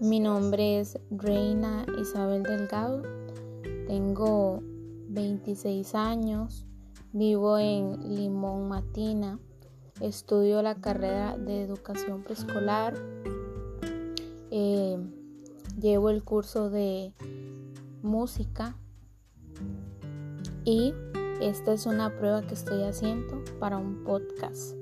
Mi nombre es Reina Isabel Delgado, tengo 26 años, vivo en Limón Matina, estudio la carrera de educación preescolar, eh, llevo el curso de música. Y esta es una prueba que estoy haciendo para un podcast.